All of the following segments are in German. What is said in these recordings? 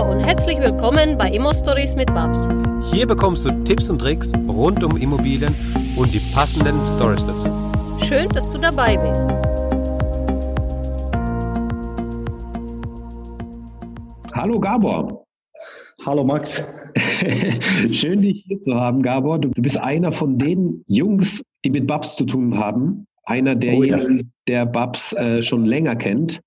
Hallo und herzlich willkommen bei Immo Stories mit Babs. Hier bekommst du Tipps und Tricks rund um Immobilien und die passenden Stories dazu. Schön, dass du dabei bist. Hallo Gabor. Hallo Max. Schön, dich hier zu haben, Gabor. Du bist einer von den Jungs, die mit Babs zu tun haben. Einer derjenigen, oh ja. der Babs äh, schon länger kennt.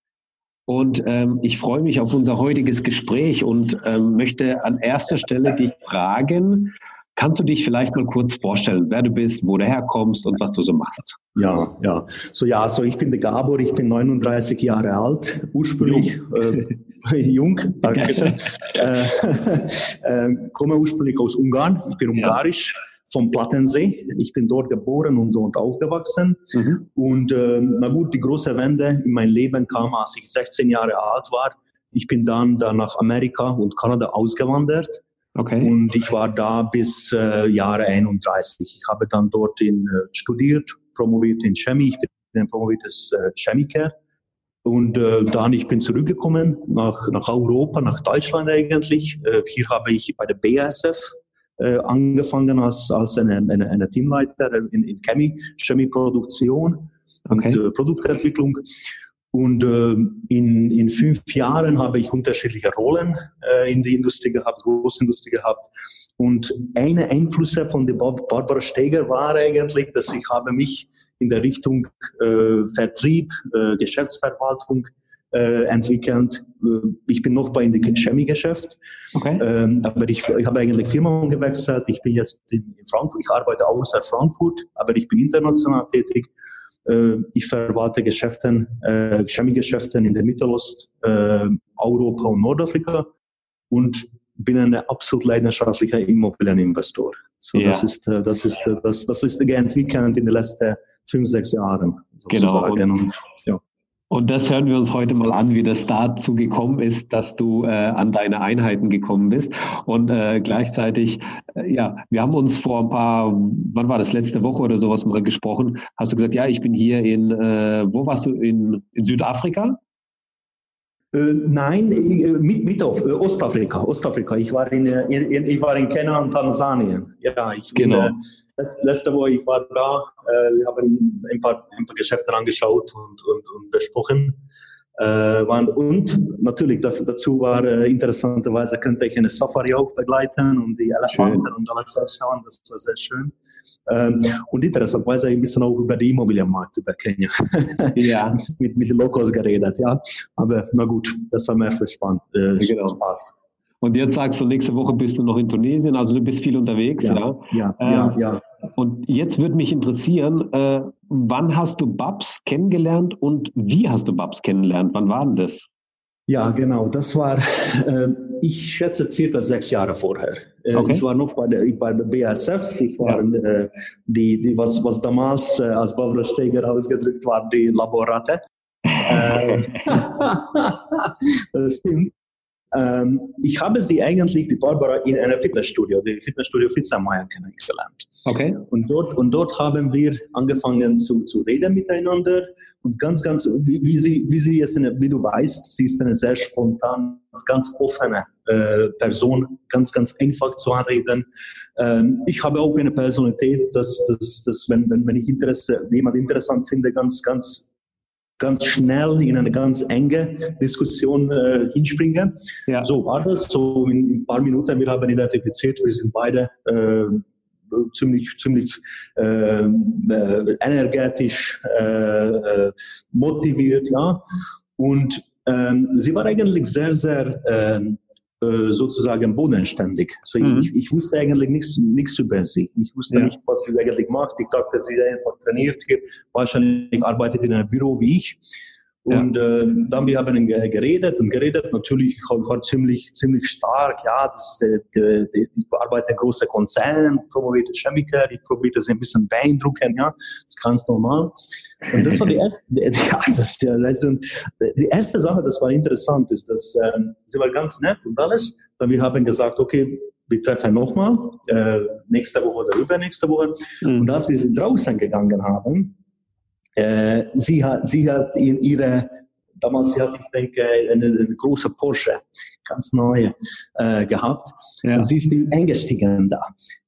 Und ähm, ich freue mich auf unser heutiges Gespräch und ähm, möchte an erster Stelle dich fragen, kannst du dich vielleicht mal kurz vorstellen, wer du bist, wo du herkommst und was du so machst? Ja, ja. So ja, so ich bin der Gabor, ich bin 39 Jahre alt, ursprünglich jung, äh, jung danke schön. äh, äh, komme ursprünglich aus Ungarn, ich bin ungarisch. Ja vom Plattensee. Ich bin dort geboren und dort aufgewachsen. Mhm. Und äh, na gut, die große Wende in mein Leben kam, als ich 16 Jahre alt war. Ich bin dann, dann nach Amerika und Kanada ausgewandert. Okay. Und ich war da bis äh, Jahre 31. Ich habe dann dort in, äh, studiert, promoviert in Chemie. Ich bin ein promoviertes äh, Chemiker. Und äh, dann ich bin zurückgekommen nach, nach Europa, nach Deutschland eigentlich. Äh, hier habe ich bei der BASF äh, angefangen als, als eine, eine, eine Teamleiter in, in Chemie, Chemieproduktion okay. und äh, Produktentwicklung. Und äh, in, in fünf Jahren habe ich unterschiedliche Rollen äh, in der Industrie gehabt, Großindustrie gehabt. Und eine Einflüsse von der Barbara Steger war eigentlich, dass ich habe mich in der Richtung äh, Vertrieb, äh, Geschäftsverwaltung äh, entwickelt. Äh, ich bin noch bei dem Chemiegeschäft, okay. ähm, aber ich, ich habe eigentlich Firma gewechselt. Ich bin jetzt in Frankfurt, ich arbeite außer Frankfurt, aber ich bin international tätig. Äh, ich verwalte Geschäften, äh, Chemiegeschäften in der Mittelost, äh, Europa und Nordafrika und bin ein absolut leidenschaftlicher Immobilieninvestor. So, ja. das ist, äh, das ist, das, das ist entwickelt in den letzten fünf, sechs Jahren. Genau. Und, und, ja. Und das hören wir uns heute mal an, wie das dazu gekommen ist, dass du äh, an deine Einheiten gekommen bist. Und äh, gleichzeitig, äh, ja, wir haben uns vor ein paar, wann war das, letzte Woche oder sowas mal gesprochen, hast du gesagt, ja, ich bin hier in, äh, wo warst du, in, in Südafrika? Äh, nein, äh, mit, mit auf, Ostafrika, Ostafrika. Ich war in, in, ich war in Kenia und Tansania. Ja, ich bin, genau letzte Woche, ich war da, äh, wir haben ein paar, ein paar Geschäfte angeschaut und, und, und besprochen. Äh, waren, und natürlich dazu war äh, interessanterweise könnte ich eine Safari auch begleiten und die Elefanten und alles anschauen, das war sehr schön. Ähm, und interessanterweise ein bisschen auch über den Immobilienmarkt über Kenia. Ja. mit, mit den Locals geredet, ja. Aber na gut, das war mehr für Spaß. Äh, genau. Spaß. Und jetzt sagst du, nächste Woche bist du noch in Tunesien, also du bist viel unterwegs, ja? Ja, ja, äh, ja, ja. Und jetzt würde mich interessieren, äh, wann hast du Babs kennengelernt und wie hast du Babs kennengelernt? Wann war denn das? Ja, genau. Das war, äh, ich schätze, circa sechs Jahre vorher. Äh, okay. Ich war noch bei der, bei der BASF. Ich war ja. äh, die, die, was, was damals äh, als Barbara Steger ausgedrückt war, die Laborate. Äh, das stimmt. Ähm, ich habe sie eigentlich, die Barbara, in einer Fitnessstudio, die Fitnessstudio Fitzermeier kennengelernt. Okay. Und dort, und dort haben wir angefangen zu, zu reden miteinander und ganz, ganz, wie, wie sie, wie sie ist, eine, wie du weißt, sie ist eine sehr spontane, ganz offene äh, Person, ganz, ganz einfach zu anreden. Ähm, ich habe auch eine Personalität, dass, dass, dass wenn, wenn, wenn ich Interesse, jemand interessant finde, ganz, ganz ganz schnell in eine ganz enge Diskussion äh, hinspringen. Ja. So war das. So in, in, ein paar Minuten, wir haben identifiziert, wir sind beide äh, ziemlich, ziemlich äh, äh energetisch äh, äh, motiviert, ja. Und ähm, sie war eigentlich sehr, sehr äh, sozusagen bodenständig. Also mhm. ich, ich, wusste eigentlich nichts, nichts über sie. Ich wusste ja. nicht, was sie eigentlich macht. Ich dachte, sie einfach trainiert hier. Wahrscheinlich arbeitet in einem Büro wie ich. Und äh, dann wir haben geredet und geredet. Natürlich war ziemlich ziemlich stark. Ja, das, äh, äh, ich arbeite in großen Konzernen, promovierte Chemiker. Ich probierte sie ein bisschen beeindrucken. Ja, das ist ganz normal. Und das war die erste. Ja, das, ja, also, die erste Sache, das war interessant, ist, dass ähm, sie war ganz nett und alles. Dann wir haben gesagt, okay, wir treffen nochmal äh, nächste Woche oder übernächste Woche. Mhm. Und als wir sind draußen gegangen haben, äh, sie, hat, sie hat in ihre damals hatte ich denke eine, eine große Porsche, ganz neue äh, gehabt. Ja. Und sie ist eingestiegen da.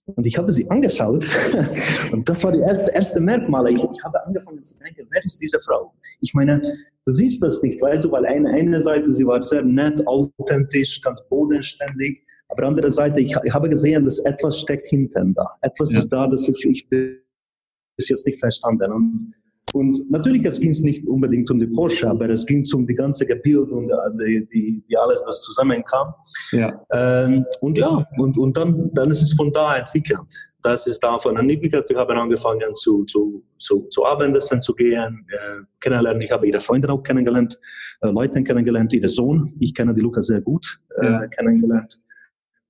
Und ich habe sie angeschaut und das war die erste, erste Merkmal. Ich, ich habe angefangen zu denken, wer ist diese Frau? Ich meine, du siehst das nicht, weißt du, weil eine, eine Seite, sie war sehr nett, authentisch, ganz bodenständig. Aber andere Seite, ich, ich habe gesehen, dass etwas steckt hinten da. Etwas ja. ist da, das ich, ich bis jetzt nicht verstanden. Und und natürlich, es ging es nicht unbedingt um die Porsche, aber es ging um die ganze Gebild und äh, die, die, die alles, das zusammenkam. Ja. Ähm, und ja, und, und dann, dann ist es von da entwickelt. Das ist davon entwickelt. Wir haben angefangen zu, zu, zu, zu Abendessen zu gehen, äh, kennenlernen. Ich habe ihre Freunde auch kennengelernt, äh, Leute kennengelernt, ihre Sohn. Ich kenne die Luca sehr gut äh, ja. kennengelernt.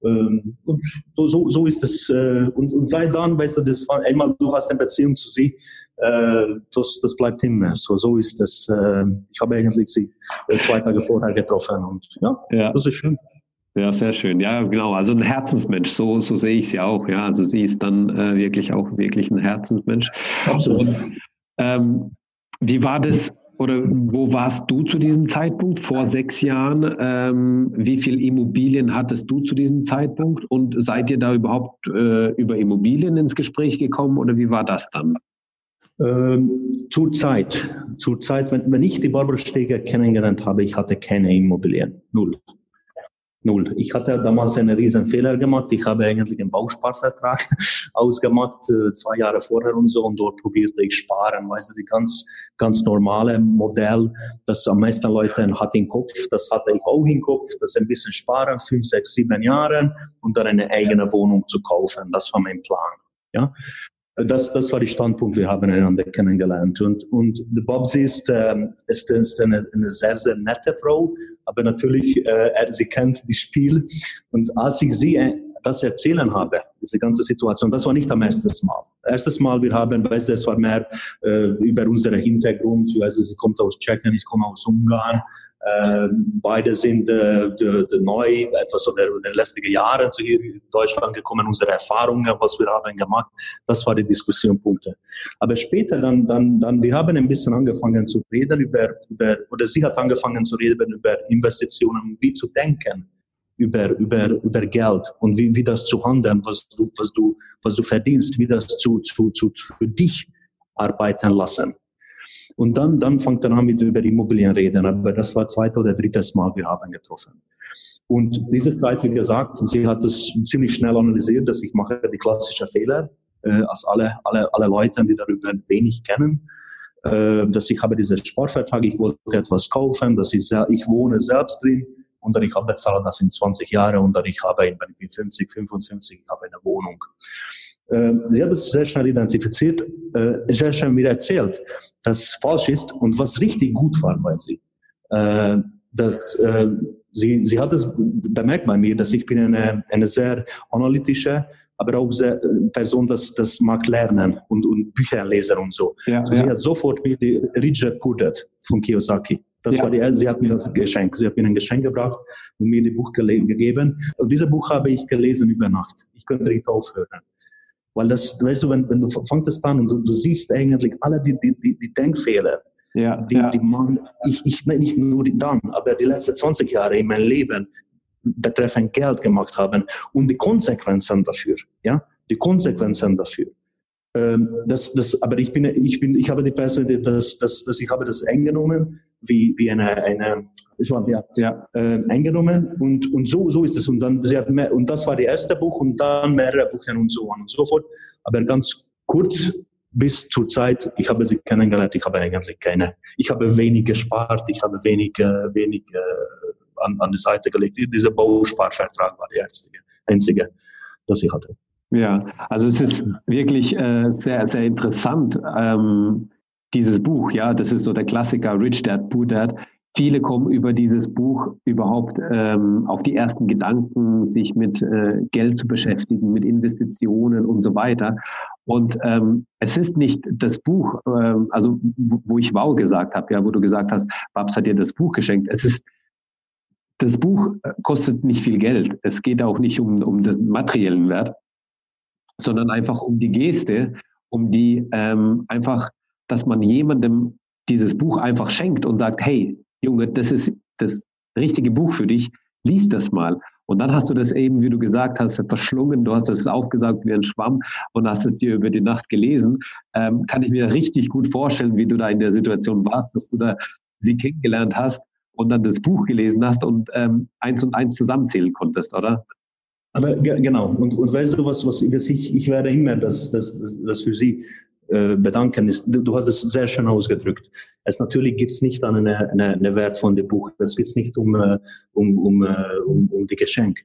Ähm, und so, so ist es. Äh, und, und seit dann, weißt du, das war einmal, du hast eine Beziehung zu sie das, das bleibt immer. So, so ist es. Äh, ich habe eigentlich sie äh, zwei Tage vorher getroffen und ja, ja. das ist schön. Ja, sehr schön. Ja, genau. Also ein Herzensmensch. So, so sehe ich sie auch. Ja, also sie ist dann äh, wirklich auch wirklich ein Herzensmensch. Absolut. Und, ähm, wie war das oder wo warst du zu diesem Zeitpunkt vor sechs Jahren? Ähm, wie viel Immobilien hattest du zu diesem Zeitpunkt? Und seid ihr da überhaupt äh, über Immobilien ins Gespräch gekommen oder wie war das dann? Ähm, zur Zeit, zur Zeit, wenn, wenn ich die Barbara Steger kennengelernt habe, ich hatte keine Immobilien. Null. Null. Ich hatte damals einen riesen Fehler gemacht. Ich habe eigentlich einen Bausparvertrag ausgemacht, äh, zwei Jahre vorher und so, und dort probierte ich sparen. Weißt du, die ganz, ganz normale Modell, das am meisten Leute hat im Kopf, das hatte ich auch im Kopf, das ein bisschen sparen, fünf, sechs, sieben Jahre und dann eine eigene Wohnung zu kaufen. Das war mein Plan. Ja, das, das war der Standpunkt, wir haben einander kennengelernt. Und, und die Bobsy ist, ähm, ist, ist eine, eine sehr, sehr nette Frau, aber natürlich, äh, sie kennt das Spiel. Und als ich sie äh, das erzählen habe, diese ganze Situation, das war nicht am ersten Mal. Erstes Mal, wir haben, weißt du, es war mehr äh, über unseren Hintergrund, also sie kommt aus Tschechien, ich komme aus Ungarn, äh, beide sind äh, de, de neu, etwas in den letzten Jahren zu hier in Deutschland gekommen, unsere Erfahrungen, was wir haben gemacht, das waren die Diskussionspunkte. Aber später dann, dann, dann, wir haben ein bisschen angefangen zu reden über, über oder sie hat angefangen zu reden über Investitionen, wie zu denken über, über, über Geld und wie, wie das zu handeln, was du, was du, was du verdienst, wie das zu, zu, zu, für dich arbeiten lassen. Und dann, dann fängt er an mit über Immobilien reden. Aber das war zweite oder drittes Mal, wir haben getroffen. Und diese Zeit, wie gesagt, sie hat es ziemlich schnell analysiert, dass ich mache die klassischen Fehler, äh, als alle, alle, alle Leute, die darüber wenig kennen. Äh, dass ich habe diesen Sportvertrag, ich wollte etwas kaufen, dass ich, ich wohne selbst drin und dann ich habe bezahlt das in 20 Jahre und dann ich habe, wenn ich bin 50, 55, ich habe eine Wohnung. Äh, sie hat es sehr schnell identifiziert, äh, sehr schnell mir erzählt, dass falsch ist und was richtig gut war bei sie. Äh, dass, sie, sie hat es bemerkt bei mir, dass ich bin eine, eine sehr analytische, aber auch sehr Person, das, das mag lernen und, und Bücher lesen und so. Ja, also ja. Sie hat sofort mir die Richard Purdett von Kiyosaki. Das ja. war die, sie hat mir das Geschenk. Sie hat mir ein Geschenk gebracht und mir ein Buch gegeben. Und dieses Buch habe ich gelesen über Nacht. Ich könnte nicht aufhören. Weil das, weißt du, wenn, wenn du fängst an und du, du siehst eigentlich alle die, die, die, die Denkfehler, ja, die, ja. die man, ich, ich nicht nur die dann, aber die letzten 20 Jahre in meinem Leben betreffend Geld gemacht haben und die Konsequenzen dafür, ja, die Konsequenzen dafür. Ähm, das, das, aber ich bin, ich bin, ich habe die Person, dass, dass, dass ich habe das eingenommen wie, wie eine, eine war, ja, ja. Äh, eingenommen und, und so, so ist es. Und dann, sie hat mehr, und das war das erste Buch und dann mehrere Bücher und so on und so fort. Aber ganz kurz bis zur Zeit, ich habe sie kennengelernt, ich habe eigentlich keine, ich habe wenig gespart, ich habe wenig, äh, wenig äh, an, an die Seite gelegt. Dieser Bausparvertrag war der einzige, einzige, das ich hatte. Ja, also es ist wirklich äh, sehr, sehr interessant, ähm, dieses Buch, ja, das ist so der Klassiker Rich Dad, Poor Dad. Viele kommen über dieses Buch überhaupt ähm, auf die ersten Gedanken, sich mit äh, Geld zu beschäftigen, mit Investitionen und so weiter. Und ähm, es ist nicht das Buch, ähm, also wo ich wow gesagt habe, ja, wo du gesagt hast, Babs hat dir das Buch geschenkt. Es ist das Buch kostet nicht viel Geld. Es geht auch nicht um, um den materiellen Wert, sondern einfach um die Geste, um die ähm, einfach, dass man jemandem dieses Buch einfach schenkt und sagt, hey, Junge, das ist das richtige Buch für dich, lies das mal. Und dann hast du das eben, wie du gesagt hast, verschlungen, du hast es aufgesaugt wie ein Schwamm und hast es dir über die Nacht gelesen. Ähm, kann ich mir richtig gut vorstellen, wie du da in der Situation warst, dass du da sie kennengelernt hast und dann das Buch gelesen hast und ähm, eins und eins zusammenzählen konntest, oder? Aber genau, und, und weißt du was, was ich, ich werde immer das, das, das, das für Sie bedanken. Ist, du, hast es sehr schön ausgedrückt. Es natürlich gibt es nicht eine, eine, eine Wert von dem Buch. Es geht nicht um, äh, um, um, äh, um, um die Geschenk.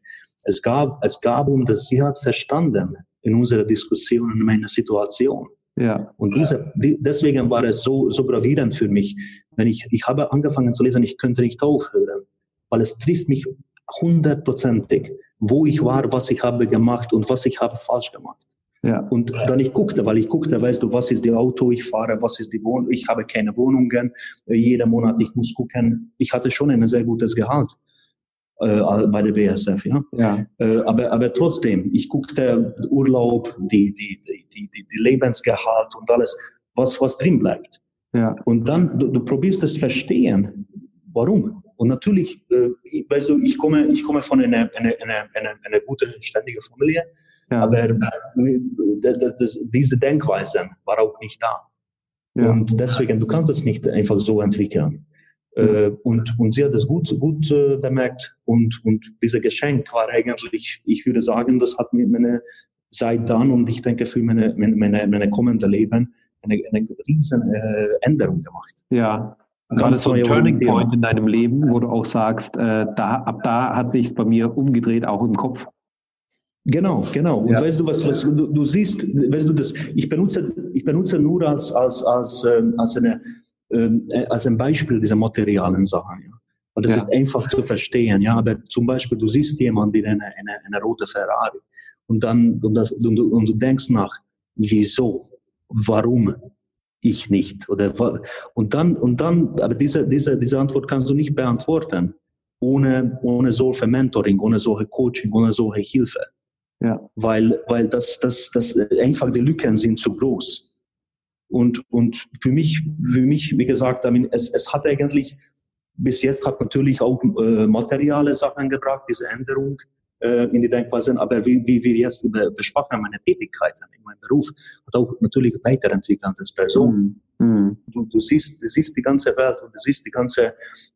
Es gab, es gab um das, sie hat verstanden in unserer Diskussion in meiner Situation. Ja. Und diese, die, deswegen war es so, so gravierend für mich. Wenn ich, ich habe angefangen zu lesen, ich könnte nicht aufhören, weil es trifft mich hundertprozentig, wo ich war, was ich habe gemacht und was ich habe falsch gemacht. Ja. Und dann ich guckte, weil ich guckte, weißt du, was ist die Auto, ich fahre, was ist die Wohnung, ich habe keine Wohnungen, äh, jeden Monat ich muss gucken. Ich hatte schon ein sehr gutes Gehalt äh, bei der BSF, ja. ja. Äh, aber, aber trotzdem, ich guckte Urlaub, die, die, die, die, die Lebensgehalt und alles, was, was drin bleibt. Ja. Und dann, du, du probierst es verstehen, warum. Und natürlich, äh, weißt du, ich komme, ich komme von einer, einer, einer, einer, einer guten, ständigen Familie. Ja. Aber äh, das, diese Denkweise war auch nicht da. Ja. Und deswegen, du kannst es nicht einfach so entwickeln. Äh, und, und sie hat das gut, gut äh, bemerkt. Und, und dieser Geschenk war eigentlich, ich würde sagen, das hat mir meine seit dann und ich denke für meine, meine, meine, kommende Leben eine, eine riesen äh, Änderung gemacht. Ja, Gerade so ein Turning Point in deinem Leben, wo du auch sagst, äh, da, ab da hat sich bei mir umgedreht, auch im Kopf. Genau, genau. Und ja. weißt du, was, was du, du, siehst, weißt du, das, ich benutze, ich benutze nur als, als, als, ähm, als, eine, ähm, als ein Beispiel diese materialen Sachen. Ja. Und das ja. ist einfach zu verstehen. Ja, aber zum Beispiel, du siehst jemanden in eine, eine, eine rote Ferrari und dann, und, das, und, und du denkst nach, wieso, warum ich nicht? Oder, und dann, und dann, aber diese, diese, diese Antwort kannst du nicht beantworten ohne, ohne solche Mentoring, ohne solche Coaching, ohne solche Hilfe. Ja. Weil, weil das, das, das einfach die Lücken sind zu groß. Und, und für mich, für mich, wie gesagt, es, es hat eigentlich, bis jetzt hat natürlich auch äh, materiale Sachen gebracht, diese Änderung äh, in die Denkweise, aber wie, wie wir jetzt besprochen haben, meine Tätigkeiten in meinem Beruf hat auch natürlich weiterentwickelt als Person. Mhm. Du, du, siehst, du siehst die ganze Welt und du siehst die ganze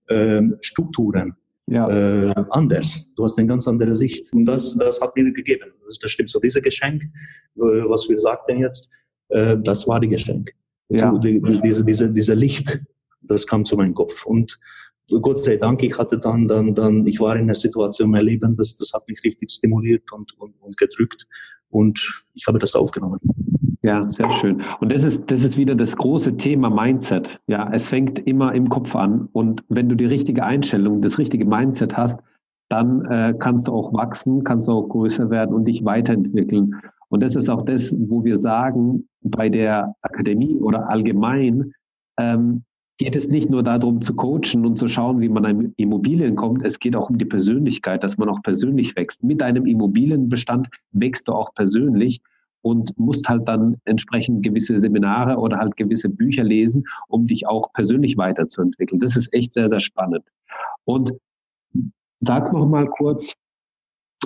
ähm, Strukturen ja. äh, anders. Du hast eine ganz andere Sicht. Und das, das hat mir gegeben. Das, das stimmt so. Dieses Geschenk, äh, was wir sagten jetzt, äh, das war die Geschenk. Ja. Die, die, diese, diese, diese Licht, das kam zu meinem Kopf. Und Gott sei Dank, ich hatte dann, dann, dann, ich war in einer Situation in meinem Leben, das, das hat mich richtig stimuliert und, und, und gedrückt. Und ich habe das aufgenommen. Ja, sehr schön. Und das ist, das ist wieder das große Thema Mindset. Ja, es fängt immer im Kopf an. Und wenn du die richtige Einstellung, das richtige Mindset hast, dann äh, kannst du auch wachsen, kannst du auch größer werden und dich weiterentwickeln. Und das ist auch das, wo wir sagen, bei der Akademie oder allgemein ähm, geht es nicht nur darum zu coachen und zu schauen, wie man an Immobilien kommt. Es geht auch um die Persönlichkeit, dass man auch persönlich wächst. Mit einem Immobilienbestand wächst du auch persönlich und musst halt dann entsprechend gewisse Seminare oder halt gewisse Bücher lesen, um dich auch persönlich weiterzuentwickeln. Das ist echt sehr, sehr spannend. Und sag noch mal kurz,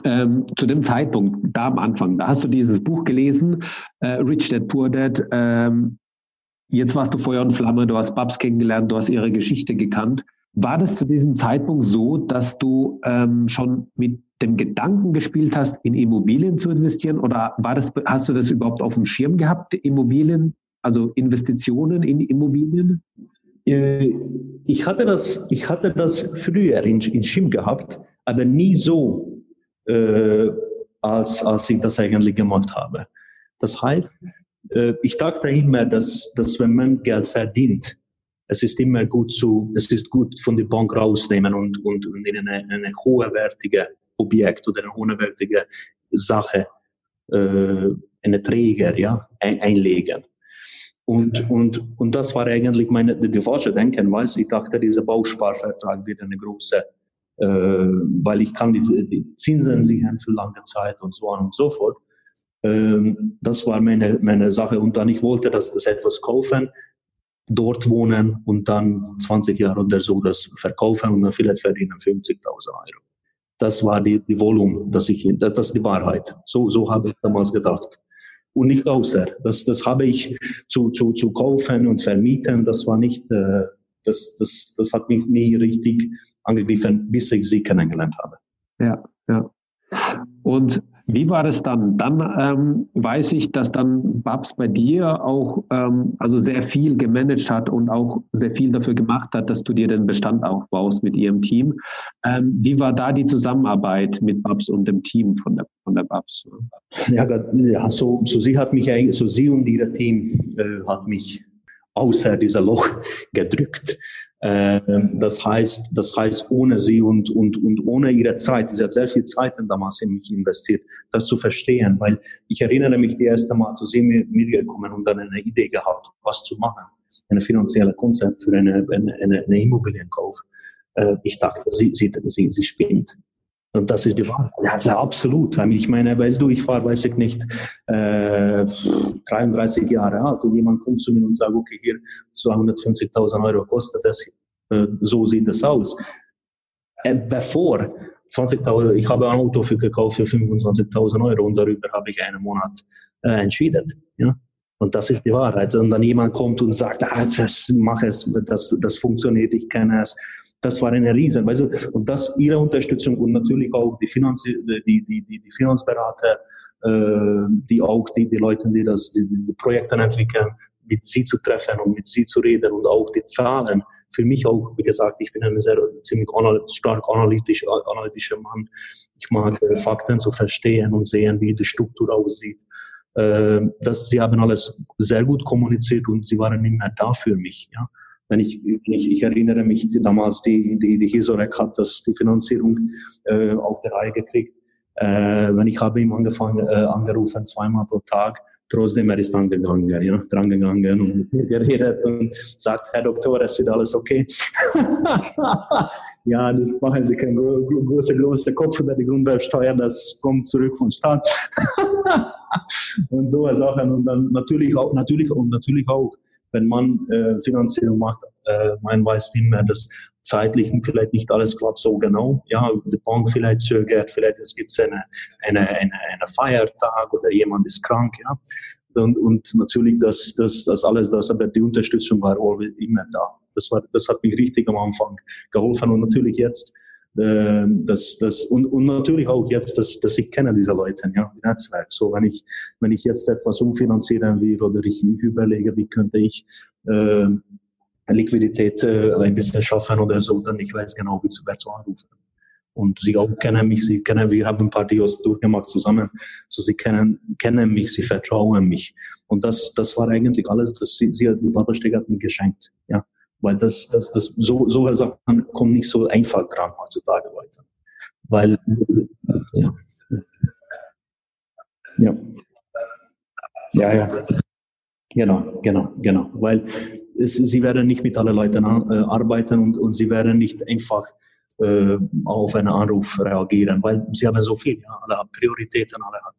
ähm, zu dem Zeitpunkt, da am Anfang, da hast du dieses Buch gelesen, äh, Rich Dad Poor Dad. Ähm, jetzt warst du Feuer und Flamme, du hast Babs kennengelernt, du hast ihre Geschichte gekannt. War das zu diesem Zeitpunkt so, dass du ähm, schon mit dem Gedanken gespielt hast, in Immobilien zu investieren? Oder war das, hast du das überhaupt auf dem Schirm gehabt, Immobilien, also Investitionen in Immobilien? Äh, ich hatte das, ich hatte das früher in, in Schirm gehabt, aber nie so, äh, als, als ich das eigentlich gemacht habe. Das heißt, äh, ich dachte immer, dass, dass wenn man Geld verdient, es ist immer gut zu, es ist gut von der Bank rausnehmen und, und, und in eine, eine hoherwertige Objekt oder eine hochwertige Sache, äh, eine Träger, ja, ein, einlegen. Und, und, und das war eigentlich meine, die falsche Denkenweise. Ich dachte, dieser Bausparvertrag wird eine große, äh, weil ich kann die, die Zinsen sichern für lange Zeit und so on und so fort. Ähm, das war meine, meine Sache. Und dann, ich wollte das, das etwas kaufen, dort wohnen und dann 20 Jahre oder so das verkaufen und dann vielleicht verdienen 50.000 Euro. Das war die, die Volumen, dass ich, das, das ist die Wahrheit. So, so habe ich damals gedacht. Und nicht außer. Das, das habe ich zu, zu, zu kaufen und vermieten. Das war nicht, äh, das, das, das hat mich nie richtig angegriffen, bis ich sie kennengelernt habe. Ja, ja. Und wie war das dann? Dann ähm, weiß ich, dass dann Babs bei dir auch ähm, also sehr viel gemanagt hat und auch sehr viel dafür gemacht hat, dass du dir den Bestand aufbaust mit ihrem Team. Ähm, wie war da die Zusammenarbeit mit Babs und dem Team von der, von der Babs? Ja, ja so, so sie hat mich eigentlich, so sie und ihr Team äh, hat mich außer dieser Loch gedrückt. Ähm, das heißt, das heißt, ohne sie und, und, und ohne ihre Zeit, sie hat sehr viel Zeit damals in mich investiert, das zu verstehen, weil ich erinnere mich, die erste Mal zu sie mir gekommen und dann eine Idee gehabt, was zu machen, eine finanzielle Konzept für eine, eine, eine, eine Immobilienkauf. Äh, ich dachte, sie, sie, sie, sie spinnt. Und das ist die Wahrheit. Ja, also absolut. Ich meine, weißt du, ich war, weiß ich nicht, äh, 33 Jahre alt und jemand kommt zu mir und sagt, okay, hier 250.000 Euro kostet das, äh, so sieht das aus. Äh, bevor 20.000, ich habe ein Auto für gekauft für 25.000 Euro und darüber habe ich einen Monat äh, entschieden. Ja? Und das ist die Wahrheit. Und dann jemand kommt und sagt, ah, das, mach es, das, das funktioniert, ich kenne es das war eine Riesen, du, und das ihre Unterstützung und natürlich auch die, Finanz, die, die, die, die Finanzberater, äh, die auch die, die Leute, die das, die, die Projekte entwickeln, mit sie zu treffen und mit sie zu reden und auch die Zahlen. Für mich auch, wie gesagt, ich bin ein sehr ziemlich stark analytisch, analytischer Mann. Ich mag äh, Fakten zu verstehen und sehen, wie die Struktur aussieht. Äh, das, sie haben alles sehr gut kommuniziert und sie waren immer da für mich. Ja. Wenn ich, ich, ich erinnere mich, damals die, die, die Hisorek hat das, die Finanzierung äh, auf der Reihe gekriegt. Äh, wenn ich habe ihm angefangen, äh, angerufen, zweimal pro Tag, trotzdem er ist angegangen, ja, drangegangen und mit mir geredet und sagt, Herr Doktor, es wird alles okay. ja, das machen Sie keinen großen, großen Kopf über die Grunderwerbsteuer, das kommt zurück vom Staat. und so Sachen und dann natürlich auch, natürlich und natürlich auch wenn man äh, Finanzierung macht, äh, man weiß mehr, dass zeitlich vielleicht nicht alles klappt so genau. Ja, die Bank vielleicht zögert, vielleicht es gibt eine, eine, eine, eine Feiertag oder jemand ist krank, ja. Und, und natürlich das, das, das alles, das, aber die Unterstützung war immer da. Das war, das hat mich richtig am Anfang geholfen und natürlich jetzt, äh, das, das, und, und natürlich auch jetzt, dass, dass ich kenne diese Leute, ja, im Netzwerk. So, wenn ich, wenn ich jetzt etwas umfinanzieren will oder ich überlege, wie könnte ich äh, Liquidität äh, ein bisschen schaffen oder so, dann ich weiß genau, wie zu, wer zu anrufen. Und sie auch kennen mich, sie kennen, wir haben ein paar Dios durchgemacht zusammen, so sie kennen, kennen mich, sie vertrauen mich. Und das, das war eigentlich alles, das sie, sie die Barbara Steg hat mir geschenkt, ja. Weil das, das, das, so, so Sachen kommen nicht so einfach dran heutzutage weiter. Weil, ja. Ja. Ja, ja. Genau, genau, genau. Weil es, sie werden nicht mit allen Leuten äh, arbeiten und, und sie werden nicht einfach äh, auf einen Anruf reagieren, weil sie haben so viel, ja, alle haben Prioritäten, alle haben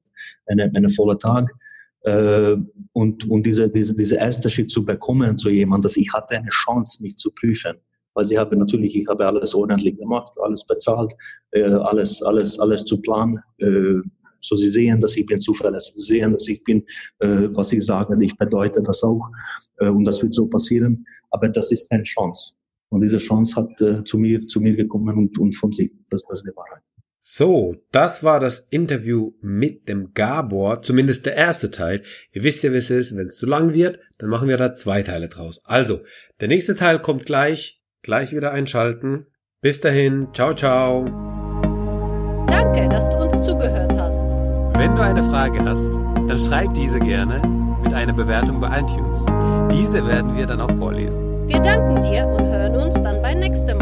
einen, einen vollen Tag äh, und, und diese, diese, diese erste Schritt zu bekommen zu jemandem, dass ich hatte eine Chance, mich zu prüfen. Weil sie haben natürlich, ich habe alles ordentlich gemacht, alles bezahlt, äh, alles, alles, alles zu planen. Äh, so sie sehen, dass ich bin zuverlässig, sie sehen, dass ich bin, äh, was ich sage, ich bedeute das auch äh, und das wird so passieren. Aber das ist eine Chance. Und diese Chance hat äh, zu mir, zu mir gekommen und, und von sie. Das, das ist die Wahrheit. So, das war das Interview mit dem Gabor, zumindest der erste Teil. Ihr wisst ja, wie es ist, wenn es zu lang wird, dann machen wir da zwei Teile draus. Also, der nächste Teil kommt gleich, gleich wieder einschalten. Bis dahin, ciao, ciao. Danke, dass du uns zugehört hast. Wenn du eine Frage hast, dann schreib diese gerne mit einer Bewertung bei iTunes. Diese werden wir dann auch vorlesen. Wir danken dir und hören uns dann beim nächsten Mal.